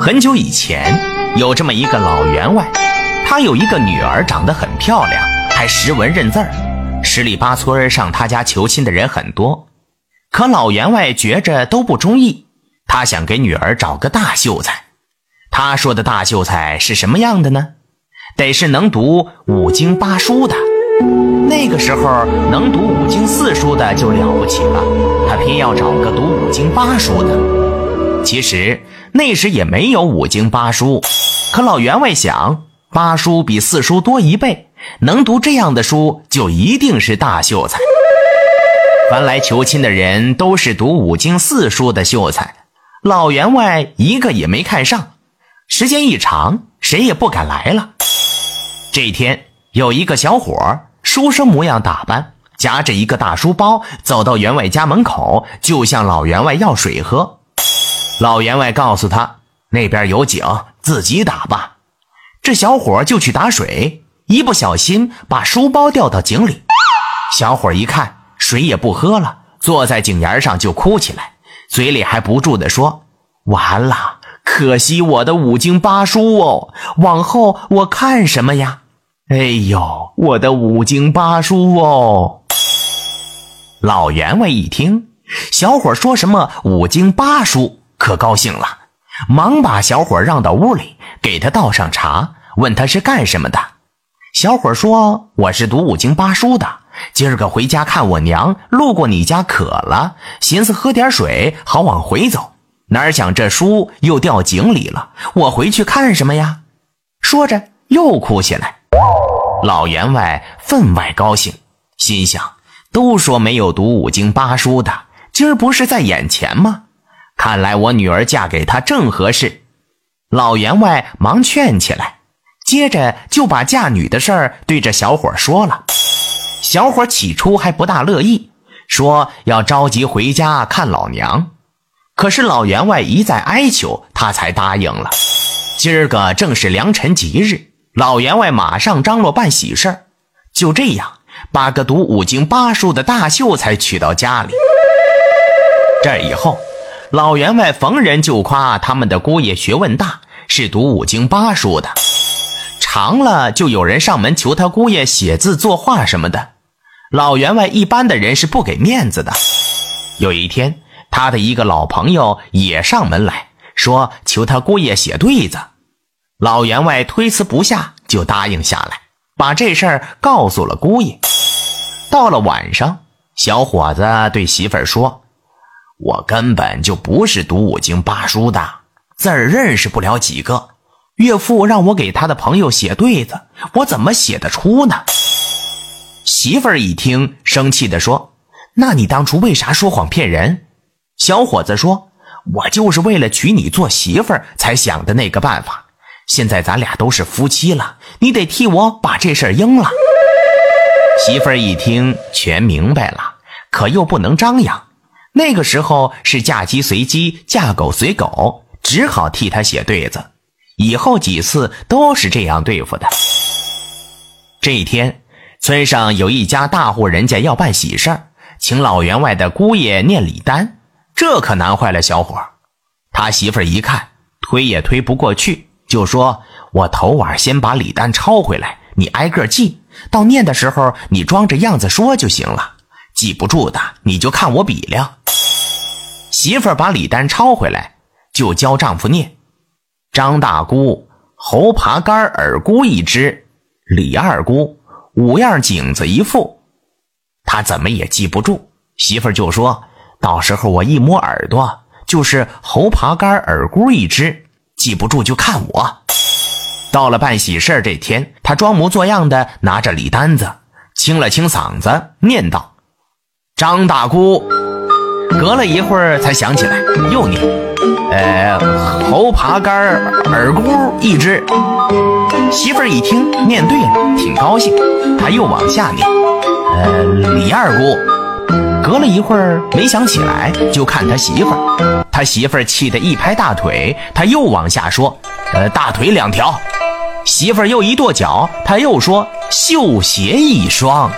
很久以前，有这么一个老员外，他有一个女儿，长得很漂亮，还识文认字儿。十里八村上他家求亲的人很多，可老员外觉着都不中意，他想给女儿找个大秀才。他说的大秀才是什么样的呢？得是能读五经八书的。那个时候能读五经四书的就了不起了，他偏要找个读五经八书的。其实。那时也没有五经八书，可老员外想，八书比四书多一倍，能读这样的书就一定是大秀才。凡来求亲的人都是读五经四书的秀才，老员外一个也没看上。时间一长，谁也不敢来了。这天，有一个小伙，书生模样打扮，夹着一个大书包，走到员外家门口，就向老员外要水喝。老员外告诉他：“那边有井，自己打吧。”这小伙就去打水，一不小心把书包掉到井里。小伙一看，水也不喝了，坐在井沿上就哭起来，嘴里还不住地说：“完了，可惜我的五经八书哦，往后我看什么呀？哎呦，我的五经八书哦！”老员外一听，小伙说什么五经八书。可高兴了，忙把小伙让到屋里，给他倒上茶，问他是干什么的。小伙说：“我是读五经八书的，今儿个回家看我娘，路过你家渴了，寻思喝点水，好往回走。哪想这书又掉井里了，我回去看什么呀？”说着又哭起来。老员外分外高兴，心想：都说没有读五经八书的，今儿不是在眼前吗？看来我女儿嫁给他正合适，老员外忙劝起来，接着就把嫁女的事儿对着小伙说了。小伙起初还不大乐意，说要着急回家看老娘。可是老员外一再哀求，他才答应了。今儿个正是良辰吉日，老员外马上张罗办喜事儿，就这样把个读五经八书的大秀才娶到家里。这以后。老员外逢人就夸他们的姑爷学问大，是读五经八书的。长了就有人上门求他姑爷写字作画什么的。老员外一般的人是不给面子的。有一天，他的一个老朋友也上门来说求他姑爷写对子。老员外推辞不下，就答应下来，把这事儿告诉了姑爷。到了晚上，小伙子对媳妇儿说。我根本就不是读五经八书的，字儿认识不了几个。岳父让我给他的朋友写对子，我怎么写得出呢？媳妇儿一听，生气地说：“那你当初为啥说谎骗人？”小伙子说：“我就是为了娶你做媳妇儿才想的那个办法。现在咱俩都是夫妻了，你得替我把这事儿应了。”媳妇儿一听，全明白了，可又不能张扬。那个时候是嫁鸡随鸡，嫁狗随狗，只好替他写对子。以后几次都是这样对付的。这一天，村上有一家大户人家要办喜事，请老员外的姑爷念礼单，这可难坏了小伙。他媳妇儿一看，推也推不过去，就说：“我头晚先把礼单抄回来，你挨个记，到念的时候你装着样子说就行了。记不住的，你就看我比量。”媳妇儿把礼单抄回来，就教丈夫念：“张大姑猴爬杆耳箍一只，李二姑五样颈子一副。”他怎么也记不住。媳妇儿就说：“到时候我一摸耳朵，就是猴爬杆耳箍一只，记不住就看我。”到了办喜事这天，他装模作样的拿着礼单子，清了清嗓子，念道：“张大姑。”隔了一会儿才想起来，又念：“呃，猴爬杆耳箍一只。”媳妇儿一听念对了，挺高兴。他又往下念：“呃，李二姑。”隔了一会儿没想起来，就看他媳妇儿。他媳妇儿气得一拍大腿，他又往下说：“呃，大腿两条。”媳妇儿又一跺脚，他又说：“绣鞋一双。”